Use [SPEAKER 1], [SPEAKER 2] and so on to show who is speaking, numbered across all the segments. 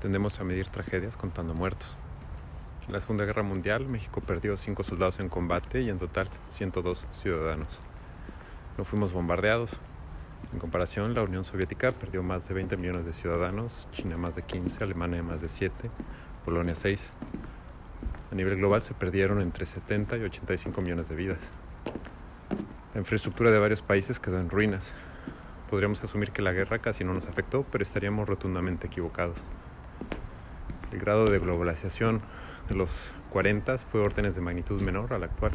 [SPEAKER 1] Tendemos a medir tragedias contando muertos. En la Segunda Guerra Mundial, México perdió 5 soldados en combate y en total 102 ciudadanos. No fuimos bombardeados. En comparación, la Unión Soviética perdió más de 20 millones de ciudadanos, China más de 15, Alemania más de 7, Polonia 6. A nivel global se perdieron entre 70 y 85 millones de vidas. La infraestructura de varios países quedó en ruinas. Podríamos asumir que la guerra casi no nos afectó, pero estaríamos rotundamente equivocados. El grado de globalización de los 40 fue órdenes de magnitud menor al actual.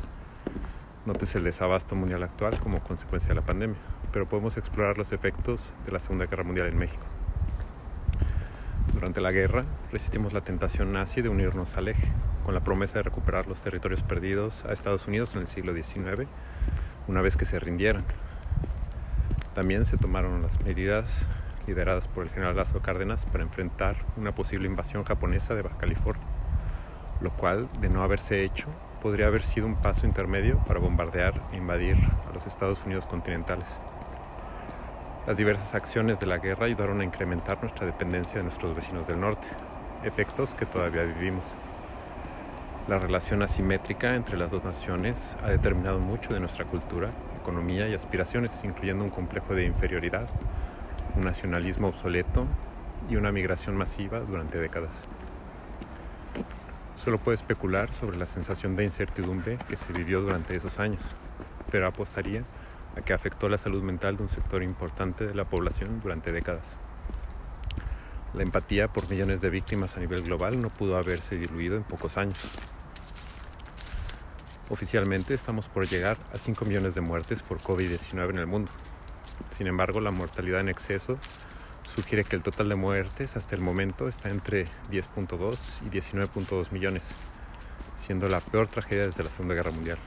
[SPEAKER 1] Nótese el desabasto mundial actual como consecuencia de la pandemia, pero podemos explorar los efectos de la Segunda Guerra Mundial en México. Durante la guerra resistimos la tentación nazi de unirnos al eje, con la promesa de recuperar los territorios perdidos a Estados Unidos en el siglo XIX, una vez que se rindieran. También se tomaron las medidas lideradas por el general Lázaro Cárdenas para enfrentar una posible invasión japonesa de Baja California, lo cual, de no haberse hecho, podría haber sido un paso intermedio para bombardear e invadir a los Estados Unidos continentales. Las diversas acciones de la guerra ayudaron a incrementar nuestra dependencia de nuestros vecinos del norte, efectos que todavía vivimos. La relación asimétrica entre las dos naciones ha determinado mucho de nuestra cultura, economía y aspiraciones, incluyendo un complejo de inferioridad, un nacionalismo obsoleto y una migración masiva durante décadas. Solo puedo especular sobre la sensación de incertidumbre que se vivió durante esos años, pero apostaría a que afectó la salud mental de un sector importante de la población durante décadas. La empatía por millones de víctimas a nivel global no pudo haberse diluido en pocos años. Oficialmente estamos por llegar a 5 millones de muertes por COVID-19 en el mundo, sin embargo, la mortalidad en exceso sugiere que el total de muertes hasta el momento está entre 10.2 y 19.2 millones, siendo la peor tragedia desde la Segunda Guerra Mundial.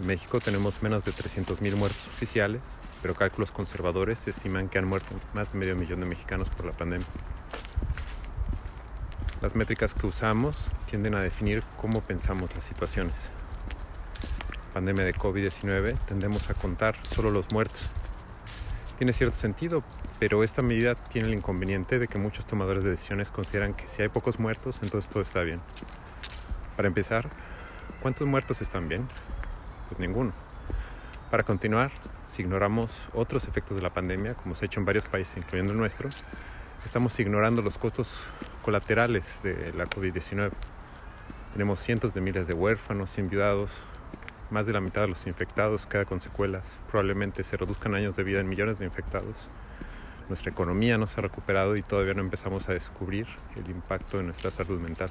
[SPEAKER 1] En México tenemos menos de 300.000 muertos oficiales, pero cálculos conservadores estiman que han muerto más de medio millón de mexicanos por la pandemia. Las métricas que usamos tienden a definir cómo pensamos las situaciones. Pandemia de COVID-19 tendemos a contar solo los muertos tiene cierto sentido, pero esta medida tiene el inconveniente de que muchos tomadores de decisiones consideran que si hay pocos muertos, entonces todo está bien. Para empezar, ¿cuántos muertos están bien? Pues ninguno. Para continuar, si ignoramos otros efectos de la pandemia, como se ha hecho en varios países, incluyendo el nuestro, estamos ignorando los costos colaterales de la COVID-19. Tenemos cientos de miles de huérfanos, enviudados, más de la mitad de los infectados queda con secuelas. Probablemente se reduzcan años de vida en millones de infectados. Nuestra economía no se ha recuperado y todavía no empezamos a descubrir el impacto de nuestra salud mental.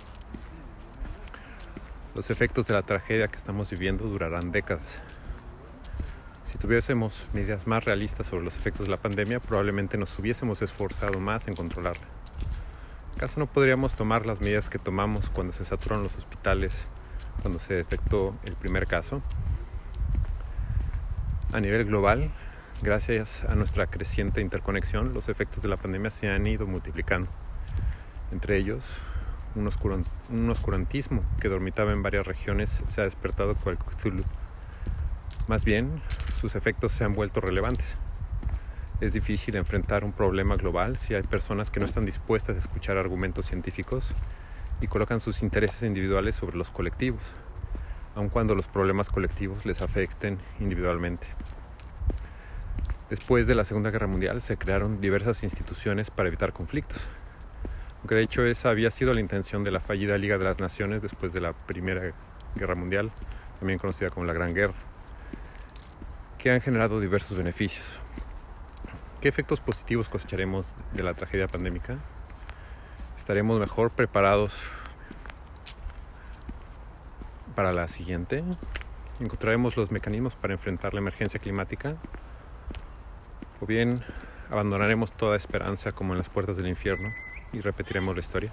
[SPEAKER 1] Los efectos de la tragedia que estamos viviendo durarán décadas. Si tuviésemos medidas más realistas sobre los efectos de la pandemia, probablemente nos hubiésemos esforzado más en controlarla. ¿Acaso no podríamos tomar las medidas que tomamos cuando se saturan los hospitales cuando se detectó el primer caso. A nivel global, gracias a nuestra creciente interconexión, los efectos de la pandemia se han ido multiplicando. Entre ellos, un, oscurantismo que dormitaba en varias regiones se ha despertado cual Cthulhu. Más bien, sus efectos se han vuelto relevantes. Es difícil enfrentar un problema global si hay personas que no están dispuestas a escuchar argumentos científicos y colocan sus intereses individuales sobre los colectivos, aun cuando los problemas colectivos les afecten individualmente. Después de la Segunda Guerra Mundial se crearon diversas instituciones para evitar conflictos, aunque de hecho esa había sido la intención de la fallida Liga de las Naciones después de la Primera Guerra Mundial, también conocida como la Gran Guerra, que han generado diversos beneficios. ¿Qué efectos positivos cosecharemos de la tragedia pandémica? Estaremos mejor preparados para la siguiente. Encontraremos los mecanismos para enfrentar la emergencia climática o bien abandonaremos toda esperanza como en las puertas del infierno y repetiremos la historia.